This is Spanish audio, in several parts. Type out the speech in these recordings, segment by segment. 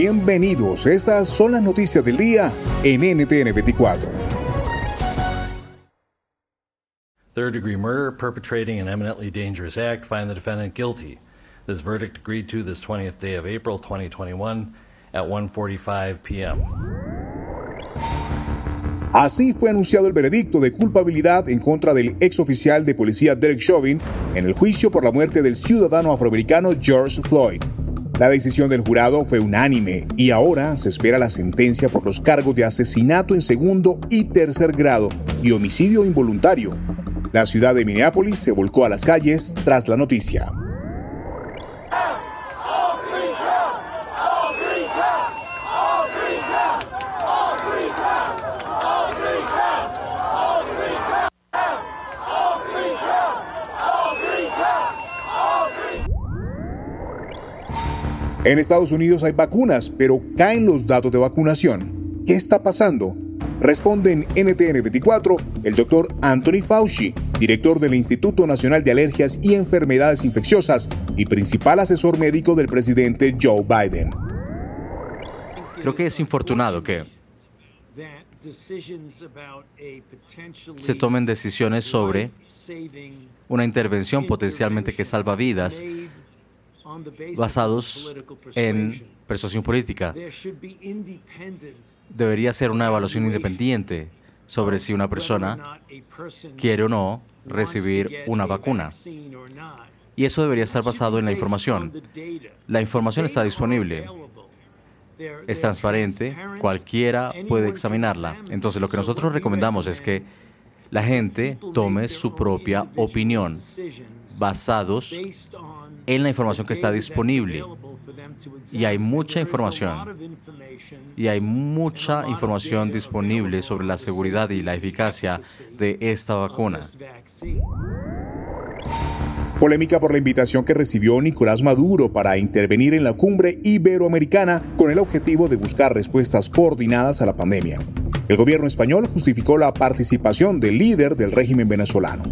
Bienvenidos, estas son las noticias del día en NTN 24. Third degree murder, perpetrating an eminently dangerous act, find the defendant guilty. This verdict agreed to this 20th day of April 2021 at 1:45 p.m. Así fue anunciado el veredicto de culpabilidad en contra del ex oficial de policía Derek Chauvin en el juicio por la muerte del ciudadano afroamericano George Floyd. La decisión del jurado fue unánime y ahora se espera la sentencia por los cargos de asesinato en segundo y tercer grado y homicidio involuntario. La ciudad de Minneapolis se volcó a las calles tras la noticia. En Estados Unidos hay vacunas, pero caen los datos de vacunación. ¿Qué está pasando? Responde en NTN 24 el doctor Anthony Fauci, director del Instituto Nacional de Alergias y Enfermedades Infecciosas y principal asesor médico del presidente Joe Biden. Creo que es infortunado que se tomen decisiones sobre una intervención potencialmente que salva vidas basados en persuasión política. Debería ser una evaluación independiente sobre si una persona quiere o no recibir una vacuna. Y eso debería estar basado en la información. La información está disponible. Es transparente, cualquiera puede examinarla. Entonces lo que nosotros recomendamos es que la gente tome su propia opinión basados en la información que está disponible. Y hay mucha información. Y hay mucha información disponible sobre la seguridad y la eficacia de esta vacuna. Polémica por la invitación que recibió Nicolás Maduro para intervenir en la cumbre iberoamericana con el objetivo de buscar respuestas coordinadas a la pandemia. El gobierno español justificó la participación del líder del régimen venezolano.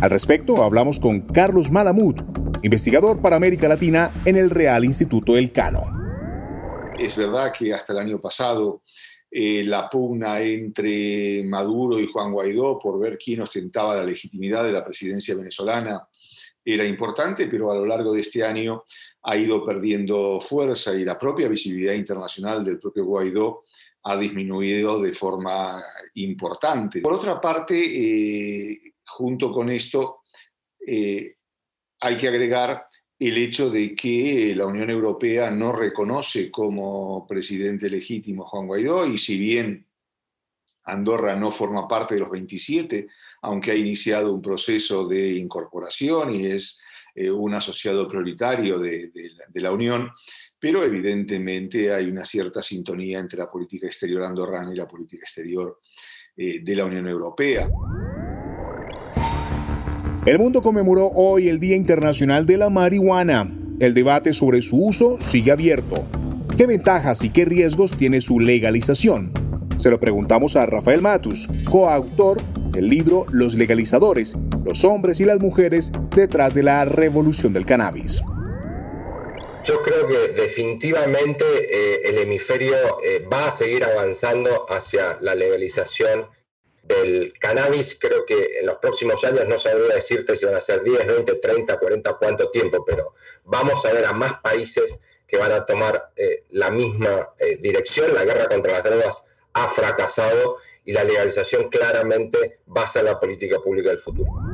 Al respecto, hablamos con Carlos Malamud, investigador para América Latina en el Real Instituto Elcano. Es verdad que hasta el año pasado eh, la pugna entre Maduro y Juan Guaidó por ver quién ostentaba la legitimidad de la presidencia venezolana era importante, pero a lo largo de este año ha ido perdiendo fuerza y la propia visibilidad internacional del propio Guaidó ha disminuido de forma importante. Por otra parte, eh, junto con esto, eh, hay que agregar el hecho de que la Unión Europea no reconoce como presidente legítimo Juan Guaidó y si bien Andorra no forma parte de los 27, aunque ha iniciado un proceso de incorporación y es eh, un asociado prioritario de, la Unión, pero evidentemente hay una cierta sintonía entre la política exterior andorrana y la política exterior eh, de la Unión Europea. El mundo conmemoró hoy el Día Internacional de la Marihuana. El debate sobre su uso sigue abierto. ¿Qué ventajas y qué riesgos tiene su legalización? Se lo preguntamos a Rafael Matus, coautor del libro Los legalizadores, los hombres y las mujeres detrás de la revolución del cannabis. Yo creo que definitivamente eh, el hemisferio eh, va a seguir avanzando hacia la legalización del cannabis, creo que en los próximos años no sabría decirte si van a ser 10, 20, 30, 40, cuánto tiempo, pero vamos a ver a más países que van a tomar eh, la misma eh, dirección. La guerra contra las drogas ha fracasado y la legalización claramente va a ser la política pública del futuro.